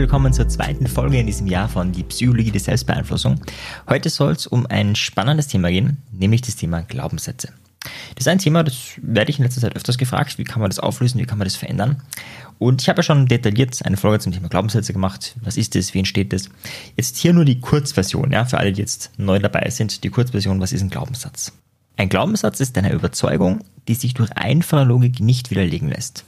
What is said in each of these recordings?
willkommen zur zweiten Folge in diesem Jahr von Die Psychologie der Selbstbeeinflussung. Heute soll es um ein spannendes Thema gehen, nämlich das Thema Glaubenssätze. Das ist ein Thema, das werde ich in letzter Zeit öfters gefragt. Wie kann man das auflösen? Wie kann man das verändern? Und ich habe ja schon detailliert eine Folge zum Thema Glaubenssätze gemacht. Was ist das? Wie entsteht das? Jetzt hier nur die Kurzversion, ja, für alle, die jetzt neu dabei sind. Die Kurzversion, was ist ein Glaubenssatz? Ein Glaubenssatz ist eine Überzeugung, die sich durch einfache Logik nicht widerlegen lässt.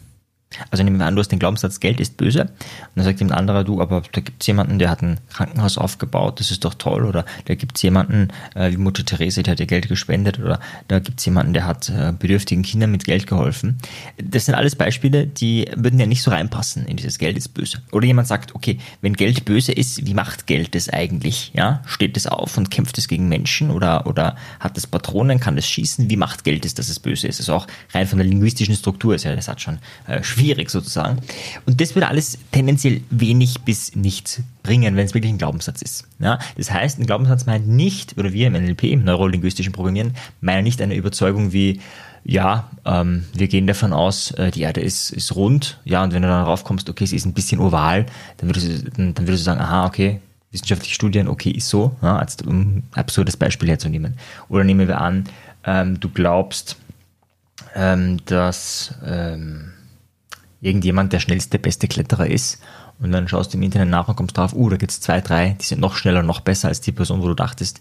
Also nehmen wir an, du hast den Glaubenssatz, Geld ist böse. Und dann sagt jemand anderer, du, aber da gibt es jemanden, der hat ein Krankenhaus aufgebaut, das ist doch toll. Oder da gibt es jemanden, äh, wie Mutter Therese, die hat ihr Geld gespendet. Oder da gibt es jemanden, der hat äh, bedürftigen Kindern mit Geld geholfen. Das sind alles Beispiele, die würden ja nicht so reinpassen in dieses Geld ist böse. Oder jemand sagt, okay, wenn Geld böse ist, wie macht Geld das eigentlich? Ja, steht es auf und kämpft es gegen Menschen? Oder, oder hat es Patronen, kann es schießen? Wie macht Geld es, dass es böse ist? Also auch rein von der linguistischen Struktur ist ja das hat schon äh, schwierig sozusagen. Und das würde alles tendenziell wenig bis nichts bringen, wenn es wirklich ein Glaubenssatz ist. Ja, das heißt, ein Glaubenssatz meint nicht, oder wir im NLP, im neurolinguistischen Programmieren, meinen nicht eine Überzeugung wie, ja, ähm, wir gehen davon aus, äh, die Erde ist, ist rund, ja, und wenn du dann darauf kommst, okay, sie ist ein bisschen oval, dann würdest du, dann, dann würdest du sagen, aha, okay, wissenschaftliche Studien, okay, ist so, ja, als um absurdes Beispiel herzunehmen. Oder nehmen wir an, ähm, du glaubst, ähm, dass ähm, irgendjemand der schnellste, beste Kletterer ist und dann schaust du im Internet nach und kommst drauf, uh, da gibt es zwei, drei, die sind noch schneller, noch besser als die Person, wo du dachtest,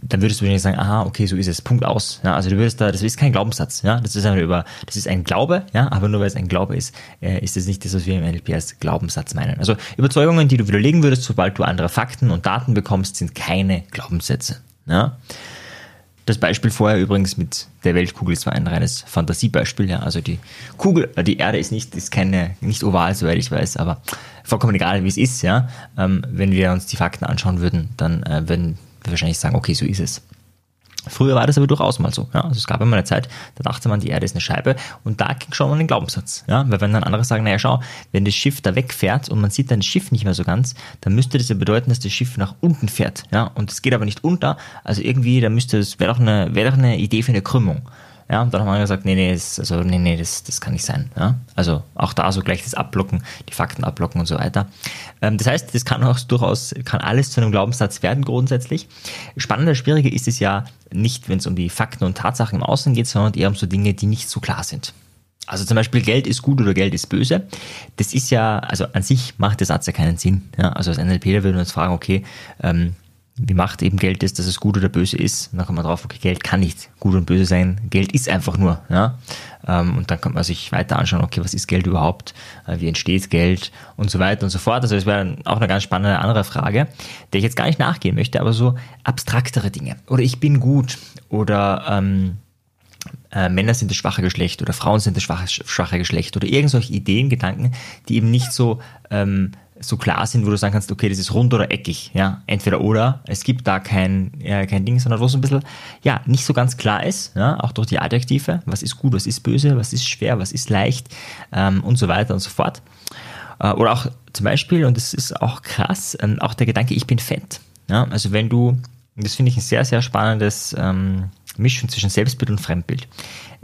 dann würdest du wahrscheinlich sagen, aha, okay, so ist es, Punkt aus. Ja, also du würdest da, das ist kein Glaubenssatz, ja, das ist über, das ist ein Glaube, ja, aber nur weil es ein Glaube ist, äh, ist es nicht das, was wir im NLP als Glaubenssatz meinen. Also Überzeugungen, die du widerlegen würdest, sobald du andere Fakten und Daten bekommst, sind keine Glaubenssätze. Ja. Das Beispiel vorher übrigens mit der Weltkugel ist zwar ein reines Fantasiebeispiel, ja. Also die Kugel, äh, die Erde ist nicht, ist keine, nicht oval, soweit ich weiß, aber vollkommen egal, wie es ist, ja. Ähm, wenn wir uns die Fakten anschauen würden, dann äh, würden wir wahrscheinlich sagen, okay, so ist es. Früher war das aber durchaus mal so. Ja? Also es gab immer eine Zeit, da dachte man, die Erde ist eine Scheibe und da ging schon mal ein Glaubenssatz. Ja? Weil wenn dann andere sagen, naja schau, wenn das Schiff da wegfährt und man sieht dann das Schiff nicht mehr so ganz, dann müsste das ja bedeuten, dass das Schiff nach unten fährt. Ja? Und es geht aber nicht unter. Also irgendwie, da müsste es, wäre doch eine, wäre doch eine Idee für eine Krümmung. Ja, und dann haben wir gesagt, nee, nee, das, also, nee, nee, das, das kann nicht sein. Ja? Also auch da so gleich das Abblocken, die Fakten abblocken und so weiter. Ähm, das heißt, das kann auch durchaus, kann alles zu einem Glaubenssatz werden grundsätzlich. Spannender, schwieriger ist es ja nicht, wenn es um die Fakten und Tatsachen im Außen geht, sondern eher um so Dinge, die nicht so klar sind. Also zum Beispiel Geld ist gut oder Geld ist böse. Das ist ja, also an sich macht der Satz ja keinen Sinn. Ja? Also als NLPler würden wir uns fragen, okay, ähm, wie macht eben Geld ist, dass es gut oder böse ist. Und dann kommt man drauf, okay, Geld kann nicht gut und böse sein. Geld ist einfach nur. Ja? Ähm, und dann kann man sich weiter anschauen, okay, was ist Geld überhaupt? Äh, wie entsteht Geld? Und so weiter und so fort. Also das wäre auch eine ganz spannende andere Frage, der ich jetzt gar nicht nachgehen möchte, aber so abstraktere Dinge. Oder ich bin gut. Oder ähm, äh, Männer sind das schwache Geschlecht oder Frauen sind das schwache, schwache Geschlecht oder irgend solche Ideen, Gedanken, die eben nicht so ähm, so klar sind, wo du sagen kannst, okay, das ist rund oder eckig, ja, entweder oder. Es gibt da kein, äh, kein Ding, sondern wo es ein bisschen, ja, nicht so ganz klar ist, ja, auch durch die Adjektive, was ist gut, was ist böse, was ist schwer, was ist leicht ähm, und so weiter und so fort. Äh, oder auch zum Beispiel, und das ist auch krass, ähm, auch der Gedanke, ich bin fett. Ja, also wenn du, das finde ich ein sehr, sehr spannendes ähm, Mischung zwischen Selbstbild und Fremdbild.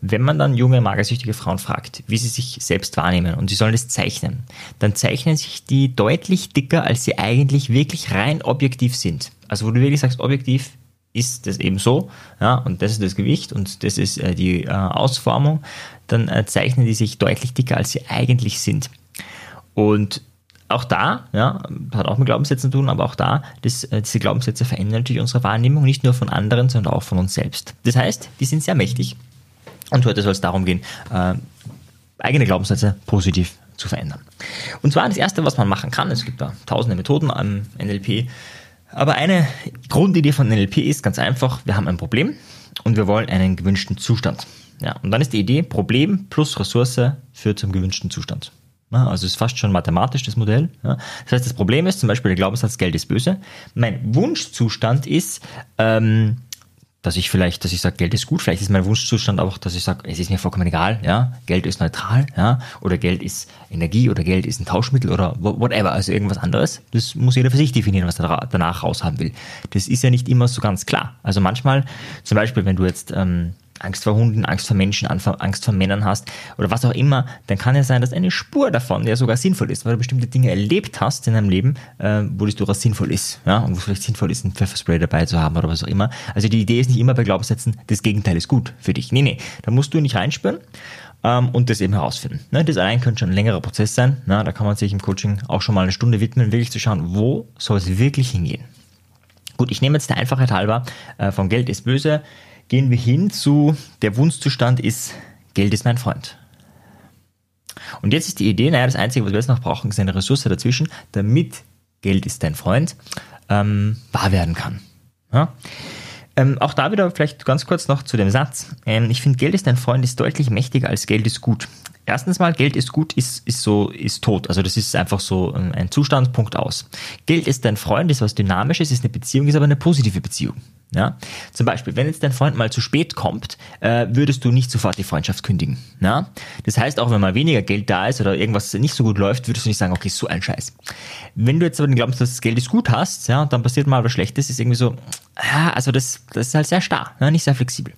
Wenn man dann junge, magersüchtige Frauen fragt, wie sie sich selbst wahrnehmen und sie sollen das zeichnen, dann zeichnen sich die deutlich dicker, als sie eigentlich wirklich rein objektiv sind. Also wo du wirklich sagst, objektiv ist das eben so, ja, und das ist das Gewicht und das ist äh, die äh, Ausformung, dann äh, zeichnen die sich deutlich dicker, als sie eigentlich sind. Und auch da, ja, hat auch mit Glaubenssätzen zu tun, aber auch da, das, äh, diese Glaubenssätze verändern natürlich unsere Wahrnehmung, nicht nur von anderen, sondern auch von uns selbst. Das heißt, die sind sehr mächtig. Und heute soll es darum gehen, äh, eigene Glaubenssätze positiv zu verändern. Und zwar das Erste, was man machen kann, es gibt da tausende Methoden am NLP, aber eine Grundidee von NLP ist ganz einfach, wir haben ein Problem und wir wollen einen gewünschten Zustand. Ja, und dann ist die Idee, Problem plus Ressource führt zum gewünschten Zustand. Also ist fast schon mathematisch das Modell. Das heißt, das Problem ist zum Beispiel der Glaubenssatz, Geld ist böse. Mein Wunschzustand ist, ähm, dass ich vielleicht, dass ich sage, Geld ist gut, vielleicht ist mein Wunschzustand auch, dass ich sage, es ist mir vollkommen egal, ja, Geld ist neutral, ja, oder Geld ist Energie oder Geld ist ein Tauschmittel oder whatever, also irgendwas anderes. Das muss jeder für sich definieren, was er danach raushaben will. Das ist ja nicht immer so ganz klar. Also manchmal, zum Beispiel, wenn du jetzt ähm, Angst vor Hunden, Angst vor Menschen, Angst vor Männern hast oder was auch immer, dann kann ja sein, dass eine Spur davon ja sogar sinnvoll ist, weil du bestimmte Dinge erlebt hast in deinem Leben, äh, wo das durchaus sinnvoll ist. Ja, und wo es vielleicht sinnvoll ist, ein Pfefferspray dabei zu haben oder was auch immer. Also die Idee ist nicht immer bei Glaubenssätzen, das Gegenteil ist gut für dich. Nee, nee, da musst du nicht reinspüren ähm, und das eben herausfinden. Ne, das allein könnte schon ein längerer Prozess sein. Na, da kann man sich im Coaching auch schon mal eine Stunde widmen, wirklich zu schauen, wo soll es wirklich hingehen. Gut, ich nehme jetzt der Einfachheit halber äh, von Geld ist böse, gehen wir hin zu der Wunschzustand ist Geld ist mein Freund. Und jetzt ist die Idee, naja, das Einzige, was wir jetzt noch brauchen, ist eine Ressource dazwischen, damit Geld ist dein Freund ähm, wahr werden kann. Ja? Ähm, auch da wieder vielleicht ganz kurz noch zu dem Satz. Ähm, ich finde, Geld ist dein Freund ist deutlich mächtiger als Geld ist gut. Erstens mal, Geld ist gut, ist, ist so, ist tot. Also das ist einfach so ein Zustand, Punkt aus. Geld ist dein Freund, ist was Dynamisches, ist eine Beziehung, ist aber eine positive Beziehung. Ja? Zum Beispiel, wenn jetzt dein Freund mal zu spät kommt, äh, würdest du nicht sofort die Freundschaft kündigen. Ja? Das heißt, auch wenn mal weniger Geld da ist oder irgendwas nicht so gut läuft, würdest du nicht sagen, okay, so ein Scheiß. Wenn du jetzt aber den Glaubenssatz, dass das Geld ist gut hast, ja, und dann passiert mal was Schlechtes, ist irgendwie so, ja, also das, das ist halt sehr starr, ja, nicht sehr flexibel.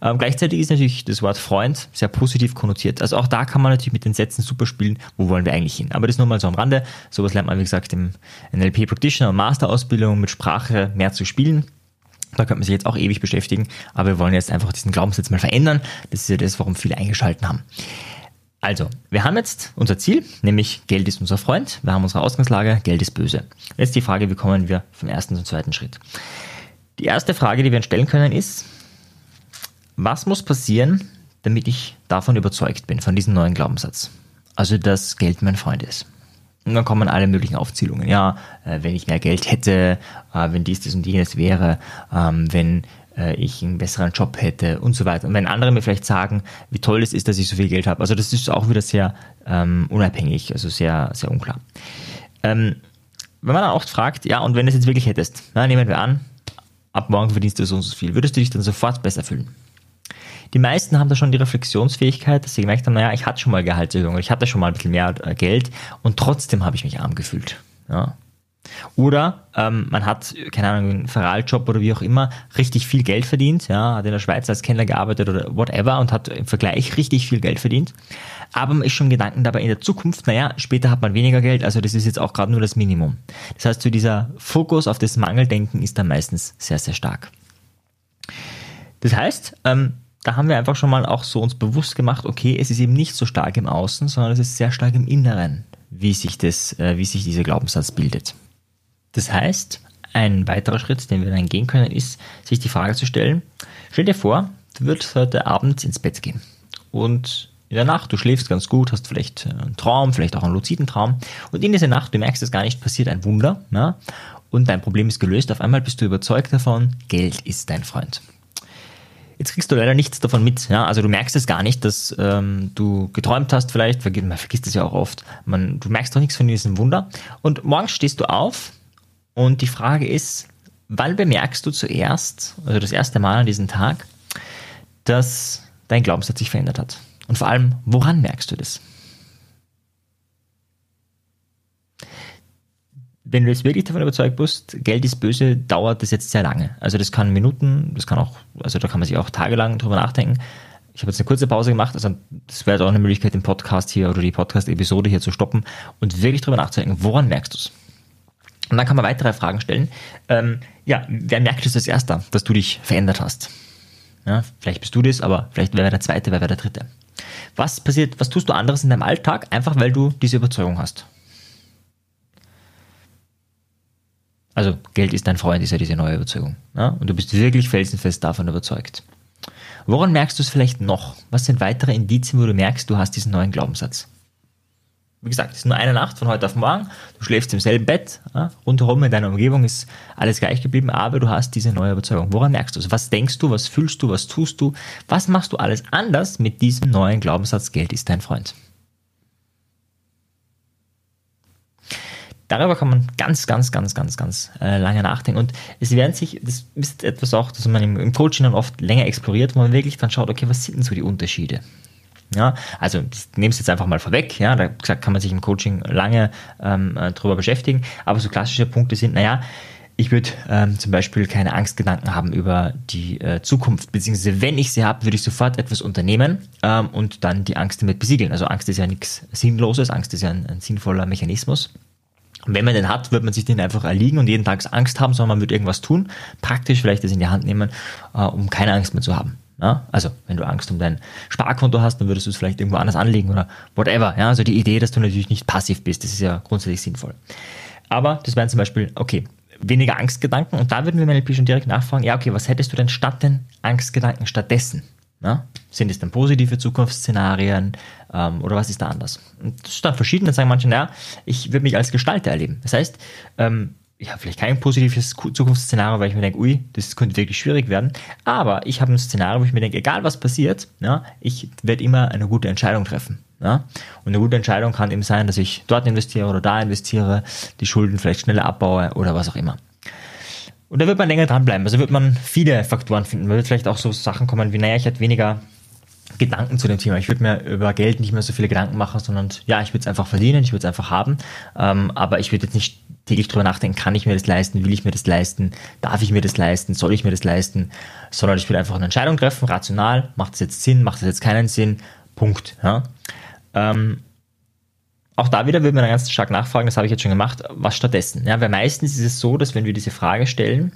Ähm, gleichzeitig ist natürlich das Wort Freund sehr positiv konnotiert. Also auch da kann man natürlich mit den Sätzen super spielen, wo wollen wir eigentlich hin. Aber das nur mal so am Rande. Sowas lernt man, wie gesagt, im NLP Practitioner und Masterausbildung mit Sprache mehr zu spielen. Da könnte man sich jetzt auch ewig beschäftigen, aber wir wollen jetzt einfach diesen Glaubenssatz mal verändern. Das ist ja das, warum viele eingeschalten haben. Also, wir haben jetzt unser Ziel, nämlich Geld ist unser Freund. Wir haben unsere Ausgangslage, Geld ist böse. Jetzt die Frage, wie kommen wir vom ersten zum zweiten Schritt? Die erste Frage, die wir uns stellen können, ist, was muss passieren, damit ich davon überzeugt bin, von diesem neuen Glaubenssatz? Also, dass Geld mein Freund ist. Und dann kommen alle möglichen Aufzählungen. Ja, äh, wenn ich mehr Geld hätte, äh, wenn dies, das und jenes wäre, ähm, wenn äh, ich einen besseren Job hätte und so weiter. Und wenn andere mir vielleicht sagen, wie toll es ist, dass ich so viel Geld habe. Also das ist auch wieder sehr ähm, unabhängig, also sehr, sehr unklar. Ähm, wenn man dann oft fragt, ja, und wenn du es jetzt wirklich hättest, na, nehmen wir an, ab morgen verdienst du so und so viel, würdest du dich dann sofort besser fühlen? Die meisten haben da schon die Reflexionsfähigkeit, dass sie gemerkt haben, naja, ich hatte schon mal Gehaltserhöhung, ich hatte schon mal ein bisschen mehr äh, Geld und trotzdem habe ich mich arm gefühlt. Ja. Oder ähm, man hat, keine Ahnung, einen Feraljob oder wie auch immer, richtig viel Geld verdient, ja, hat in der Schweiz als Kellner gearbeitet oder whatever und hat im Vergleich richtig viel Geld verdient. Aber man ist schon Gedanken dabei in der Zukunft, naja, später hat man weniger Geld, also das ist jetzt auch gerade nur das Minimum. Das heißt, so dieser Fokus auf das Mangeldenken ist da meistens sehr, sehr stark. Das heißt, ähm, da haben wir einfach schon mal auch so uns bewusst gemacht, okay, es ist eben nicht so stark im Außen, sondern es ist sehr stark im Inneren, wie sich das, äh, wie sich dieser Glaubenssatz bildet. Das heißt, ein weiterer Schritt, den wir dann gehen können, ist, sich die Frage zu stellen, stell dir vor, du würdest heute Abend ins Bett gehen und in der Nacht, du schläfst ganz gut, hast vielleicht einen Traum, vielleicht auch einen luziden Traum und in dieser Nacht, du merkst es gar nicht, passiert ein Wunder ja, und dein Problem ist gelöst, auf einmal bist du überzeugt davon, Geld ist dein Freund. Kriegst du leider nichts davon mit. Ja? Also du merkst es gar nicht, dass ähm, du geträumt hast vielleicht, man vergisst es ja auch oft. Man, du merkst doch nichts von diesem Wunder. Und morgens stehst du auf und die Frage ist, wann bemerkst du zuerst, also das erste Mal an diesem Tag, dass dein Glaubenssatz sich verändert hat? Und vor allem, woran merkst du das? Wenn du jetzt wirklich davon überzeugt bist, Geld ist böse, dauert das jetzt sehr lange. Also das kann Minuten, das kann auch, also da kann man sich auch tagelang drüber nachdenken. Ich habe jetzt eine kurze Pause gemacht, also das wäre auch eine Möglichkeit, den Podcast hier oder die Podcast-Episode hier zu stoppen und wirklich drüber nachzudenken, woran merkst du es? Und dann kann man weitere Fragen stellen. Ähm, ja, wer merkt es als erster, dass du dich verändert hast? Ja, vielleicht bist du das, aber vielleicht wer wäre der zweite, wer wäre der dritte? Was passiert, was tust du anderes in deinem Alltag, einfach weil du diese Überzeugung hast? Also Geld ist dein Freund, ist ja diese neue Überzeugung. Ja? Und du bist wirklich felsenfest davon überzeugt. Woran merkst du es vielleicht noch? Was sind weitere Indizien, wo du merkst, du hast diesen neuen Glaubenssatz? Wie gesagt, es ist nur eine Nacht von heute auf morgen. Du schläfst im selben Bett. Ja? Rundherum in deiner Umgebung ist alles gleich geblieben, aber du hast diese neue Überzeugung. Woran merkst du es? Was denkst du? Was fühlst du? Was tust du? Was machst du alles anders mit diesem neuen Glaubenssatz? Geld ist dein Freund. Darüber kann man ganz, ganz, ganz, ganz, ganz äh, lange nachdenken. Und es werden sich, das ist etwas auch, das man im, im Coaching dann oft länger exploriert, wo man wirklich dann schaut, okay, was sind denn so die Unterschiede? Ja, also nehme es jetzt einfach mal vorweg, ja, da kann man sich im Coaching lange ähm, äh, drüber beschäftigen, aber so klassische Punkte sind, naja, Ich würde ähm, zum Beispiel keine Angstgedanken haben über die äh, Zukunft, beziehungsweise wenn ich sie habe, würde ich sofort etwas unternehmen ähm, und dann die Angst damit besiegeln. Also Angst ist ja nichts Sinnloses, Angst ist ja ein, ein sinnvoller Mechanismus. Und wenn man den hat, wird man sich den einfach erliegen und jeden Tag Angst haben, sondern man wird irgendwas tun, praktisch vielleicht das in die Hand nehmen, äh, um keine Angst mehr zu haben. Ja? Also, wenn du Angst um dein Sparkonto hast, dann würdest du es vielleicht irgendwo anders anlegen oder whatever. Ja? Also die Idee, dass du natürlich nicht passiv bist, das ist ja grundsätzlich sinnvoll. Aber das wären zum Beispiel, okay, weniger Angstgedanken und da würden wir NLP schon direkt nachfragen, ja, okay, was hättest du denn statt den Angstgedanken stattdessen? Ja? Sind es dann positive Zukunftsszenarien ähm, oder was ist da anders? Und das ist dann verschieden, dann sagen manche, naja, ich würde mich als Gestalter erleben. Das heißt, ähm, ich habe vielleicht kein positives Zukunftsszenario, weil ich mir denke, ui, das könnte wirklich schwierig werden. Aber ich habe ein Szenario, wo ich mir denke, egal was passiert, ja, ich werde immer eine gute Entscheidung treffen. Ja? Und eine gute Entscheidung kann eben sein, dass ich dort investiere oder da investiere, die Schulden vielleicht schneller abbaue oder was auch immer. Und da wird man länger dranbleiben. Also wird man viele Faktoren finden. Man wird vielleicht auch so Sachen kommen wie, naja, ich hätte weniger Gedanken zu dem Thema. Ich würde mir über Geld nicht mehr so viele Gedanken machen, sondern ja, ich würde es einfach verdienen, ich würde es einfach haben. Ähm, aber ich würde jetzt nicht täglich drüber nachdenken, kann ich mir das leisten, will ich mir das leisten, darf ich mir das leisten, soll ich mir das leisten, sondern ich würde einfach eine Entscheidung treffen, rational, macht es jetzt Sinn, macht es jetzt keinen Sinn, Punkt. Ja. Ähm, auch da wieder würde man ganz stark nachfragen, das habe ich jetzt schon gemacht, was stattdessen? Ja, weil meistens ist es so, dass wenn wir diese Frage stellen,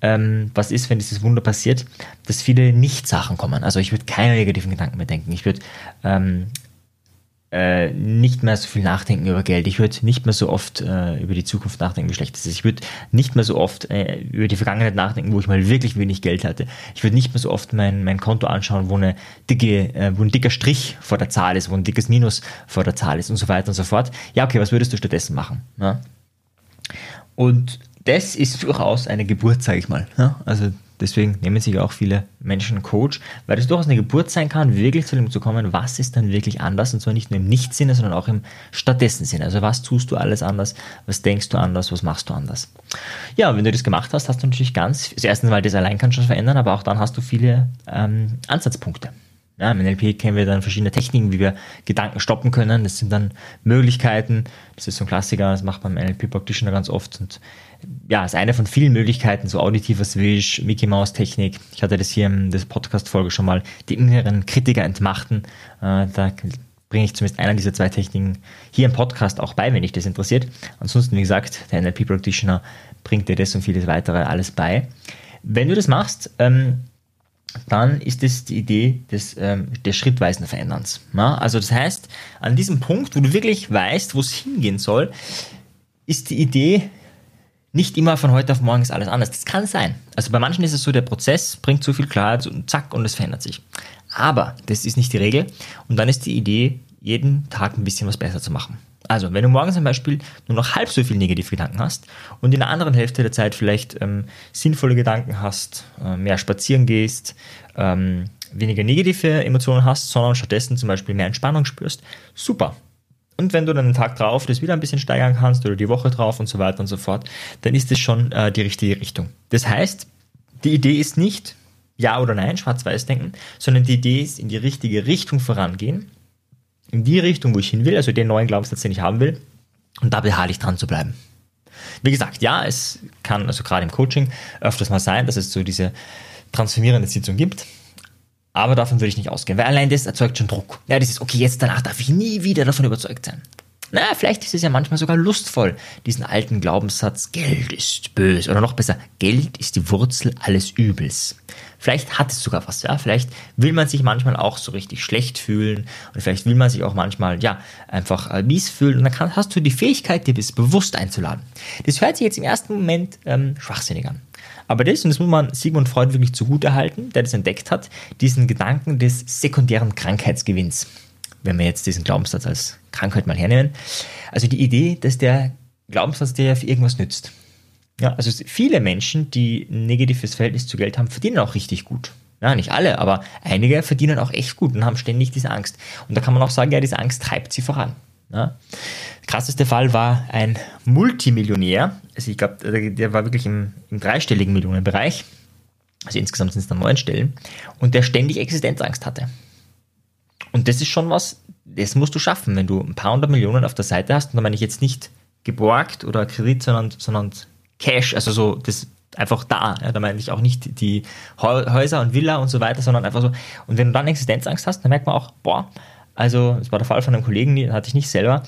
ähm, was ist, wenn dieses Wunder passiert, dass viele Nicht-Sachen kommen. Also ich würde keine negativen Gedanken mehr denken. Ich würde ähm, äh, nicht mehr so viel nachdenken über Geld. Ich würde nicht mehr so oft äh, über die Zukunft nachdenken, wie schlecht es ist. Ich würde nicht mehr so oft äh, über die Vergangenheit nachdenken, wo ich mal wirklich wenig Geld hatte. Ich würde nicht mehr so oft mein, mein Konto anschauen, wo, eine dicke, äh, wo ein dicker Strich vor der Zahl ist, wo ein dickes Minus vor der Zahl ist und so weiter und so fort. Ja, okay, was würdest du stattdessen machen? Ja? Und das ist durchaus eine Geburt, sage ich mal. Ja? Also Deswegen nehmen sich auch viele Menschen Coach, weil das durchaus eine Geburt sein kann, wirklich zu dem zu kommen, was ist dann wirklich anders und zwar nicht nur im Nichtsinne, sondern auch im Stattdessen-Sinne. Also was tust du alles anders, was denkst du anders, was machst du anders. Ja, wenn du das gemacht hast, hast du natürlich ganz, das erste Mal das allein kann schon verändern, aber auch dann hast du viele ähm, Ansatzpunkte. Ja, Im NLP kennen wir dann verschiedene Techniken, wie wir Gedanken stoppen können. Das sind dann Möglichkeiten. Das ist so ein Klassiker, das macht man im NLP Practitioner ganz oft. Und ja, ist eine von vielen Möglichkeiten, so auditiver Switch, Mickey Mouse Technik. Ich hatte das hier in der Podcast-Folge schon mal, die inneren Kritiker entmachten. Äh, da bringe ich zumindest einer dieser zwei Techniken hier im Podcast auch bei, wenn dich das interessiert. Ansonsten, wie gesagt, der NLP Practitioner bringt dir das und vieles weitere alles bei. Wenn du das machst, ähm, dann ist es die Idee des, ähm, des schrittweisen Veränderns. Ja? Also das heißt, an diesem Punkt, wo du wirklich weißt, wo es hingehen soll, ist die Idee, nicht immer von heute auf morgen ist alles anders. Das kann sein. Also bei manchen ist es so, der Prozess bringt so viel Klarheit und zack und es verändert sich. Aber das ist nicht die Regel. Und dann ist die Idee, jeden Tag ein bisschen was besser zu machen. Also, wenn du morgen zum Beispiel nur noch halb so viel negative Gedanken hast und in der anderen Hälfte der Zeit vielleicht ähm, sinnvolle Gedanken hast, äh, mehr spazieren gehst, ähm, weniger negative Emotionen hast, sondern stattdessen zum Beispiel mehr Entspannung spürst, super. Und wenn du dann den Tag drauf das wieder ein bisschen steigern kannst oder die Woche drauf und so weiter und so fort, dann ist es schon äh, die richtige Richtung. Das heißt, die Idee ist nicht ja oder nein, schwarz-weiß denken, sondern die Idee ist in die richtige Richtung vorangehen, in die Richtung, wo ich hin will, also den neuen Glaubenssatz, den ich haben will, und da beharrlich dran zu bleiben. Wie gesagt, ja, es kann also gerade im Coaching öfters mal sein, dass es so diese transformierende Sitzung gibt. Aber davon würde ich nicht ausgehen, weil allein das erzeugt schon Druck. Ja, das ist, okay, jetzt danach darf ich nie wieder davon überzeugt sein. Na, vielleicht ist es ja manchmal sogar lustvoll, diesen alten Glaubenssatz, Geld ist böse. Oder noch besser, Geld ist die Wurzel alles Übels. Vielleicht hat es sogar was, ja. Vielleicht will man sich manchmal auch so richtig schlecht fühlen und vielleicht will man sich auch manchmal, ja, einfach äh, mies fühlen und dann kann, hast du die Fähigkeit, dir das bewusst einzuladen. Das hört sich jetzt im ersten Moment ähm, schwachsinnig an. Aber das, und das muss man Sigmund Freud wirklich zugute halten, der das entdeckt hat, diesen Gedanken des sekundären Krankheitsgewinns. Wenn wir jetzt diesen Glaubenssatz als Krankheit mal hernehmen. Also die Idee, dass der Glaubenssatz dir für irgendwas nützt. Ja, also viele Menschen, die ein negatives Verhältnis zu Geld haben, verdienen auch richtig gut. Ja, nicht alle, aber einige verdienen auch echt gut und haben ständig diese Angst. Und da kann man auch sagen, ja, diese Angst treibt sie voran. Ja. Der krasseste Fall war ein Multimillionär, also ich glaube, der war wirklich im, im dreistelligen Millionenbereich, also insgesamt sind es dann neun Stellen, und der ständig Existenzangst hatte. Und das ist schon was, das musst du schaffen, wenn du ein paar hundert Millionen auf der Seite hast, und da meine ich jetzt nicht geborgt oder Kredit, sondern, sondern Cash, also so das einfach da. Ja, da meine ich auch nicht die Häuser und Villa und so weiter, sondern einfach so. Und wenn du dann Existenzangst hast, dann merkt man auch, boah, also das war der Fall von einem Kollegen, den hatte ich nicht selber,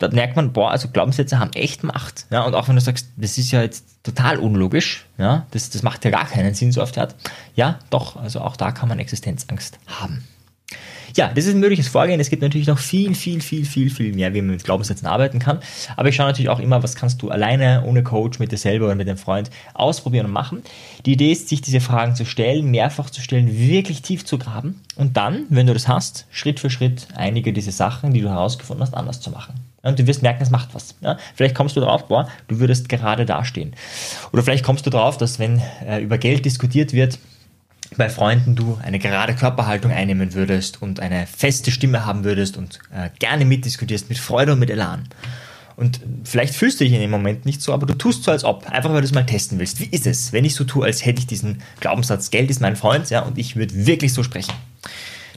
da merkt man, boah, also Glaubenssätze haben echt Macht. Ja, und auch wenn du sagst, das ist ja jetzt total unlogisch, ja, das, das macht ja gar keinen Sinn so oft. Ja, doch, also auch da kann man Existenzangst haben. Ja, das ist ein mögliches Vorgehen. Es gibt natürlich noch viel, viel, viel, viel, viel mehr, wie man mit Glaubenssätzen arbeiten kann. Aber ich schaue natürlich auch immer, was kannst du alleine, ohne Coach, mit dir selber oder mit dem Freund ausprobieren und machen. Die Idee ist, sich diese Fragen zu stellen, mehrfach zu stellen, wirklich tief zu graben und dann, wenn du das hast, Schritt für Schritt einige dieser Sachen, die du herausgefunden hast, anders zu machen. Und du wirst merken, es macht was. Ja? Vielleicht kommst du drauf, boah, du würdest gerade dastehen. Oder vielleicht kommst du drauf, dass wenn äh, über Geld diskutiert wird, bei Freunden du eine gerade Körperhaltung einnehmen würdest und eine feste Stimme haben würdest und äh, gerne mitdiskutierst mit Freude und mit Elan. Und vielleicht fühlst du dich in dem Moment nicht so, aber du tust so, als ob, einfach weil du es mal testen willst. Wie ist es, wenn ich so tue, als hätte ich diesen Glaubenssatz, Geld ist mein Freund, ja, und ich würde wirklich so sprechen.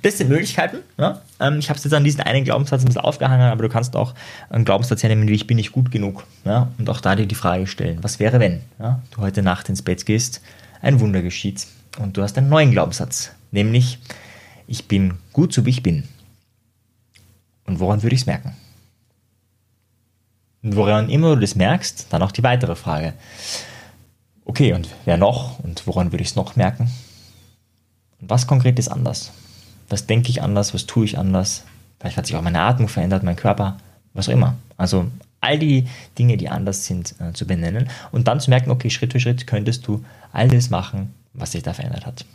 Das sind Möglichkeiten. Ja. Ähm, ich habe es jetzt an diesen einen Glaubenssatz ein bisschen aufgehangen, aber du kannst auch einen Glaubenssatz hernehmen, wie ich bin nicht gut genug. Ja, und auch da dir die Frage stellen, was wäre, wenn ja, du heute Nacht ins Bett gehst, ein Wunder geschieht und du hast einen neuen Glaubenssatz, nämlich ich bin gut so wie ich bin. Und woran würde ich es merken? Und woran immer du das merkst, dann auch die weitere Frage. Okay, und wer noch? Und woran würde ich es noch merken? Und was konkret ist anders? Was denke ich anders? Was tue ich anders? Vielleicht hat sich auch meine Atmung verändert, mein Körper, was auch immer. Also all die Dinge, die anders sind, äh, zu benennen und dann zu merken, okay, Schritt für Schritt könntest du all das machen, was sich da verändert hat.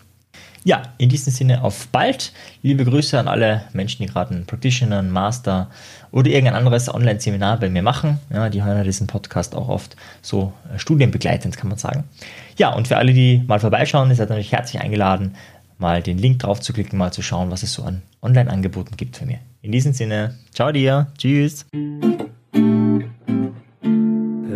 Ja, in diesem Sinne auf bald. Liebe Grüße an alle Menschen, die gerade einen Practitioner, einen Master oder irgendein anderes Online-Seminar bei mir machen. Ja, die hören ja diesen Podcast auch oft so äh, studienbegleitend, kann man sagen. Ja, und für alle, die mal vorbeischauen, ist natürlich herzlich eingeladen, mal den Link drauf zu klicken, mal zu schauen, was es so an Online-Angeboten gibt für mir. In diesem Sinne, ciao dir, tschüss.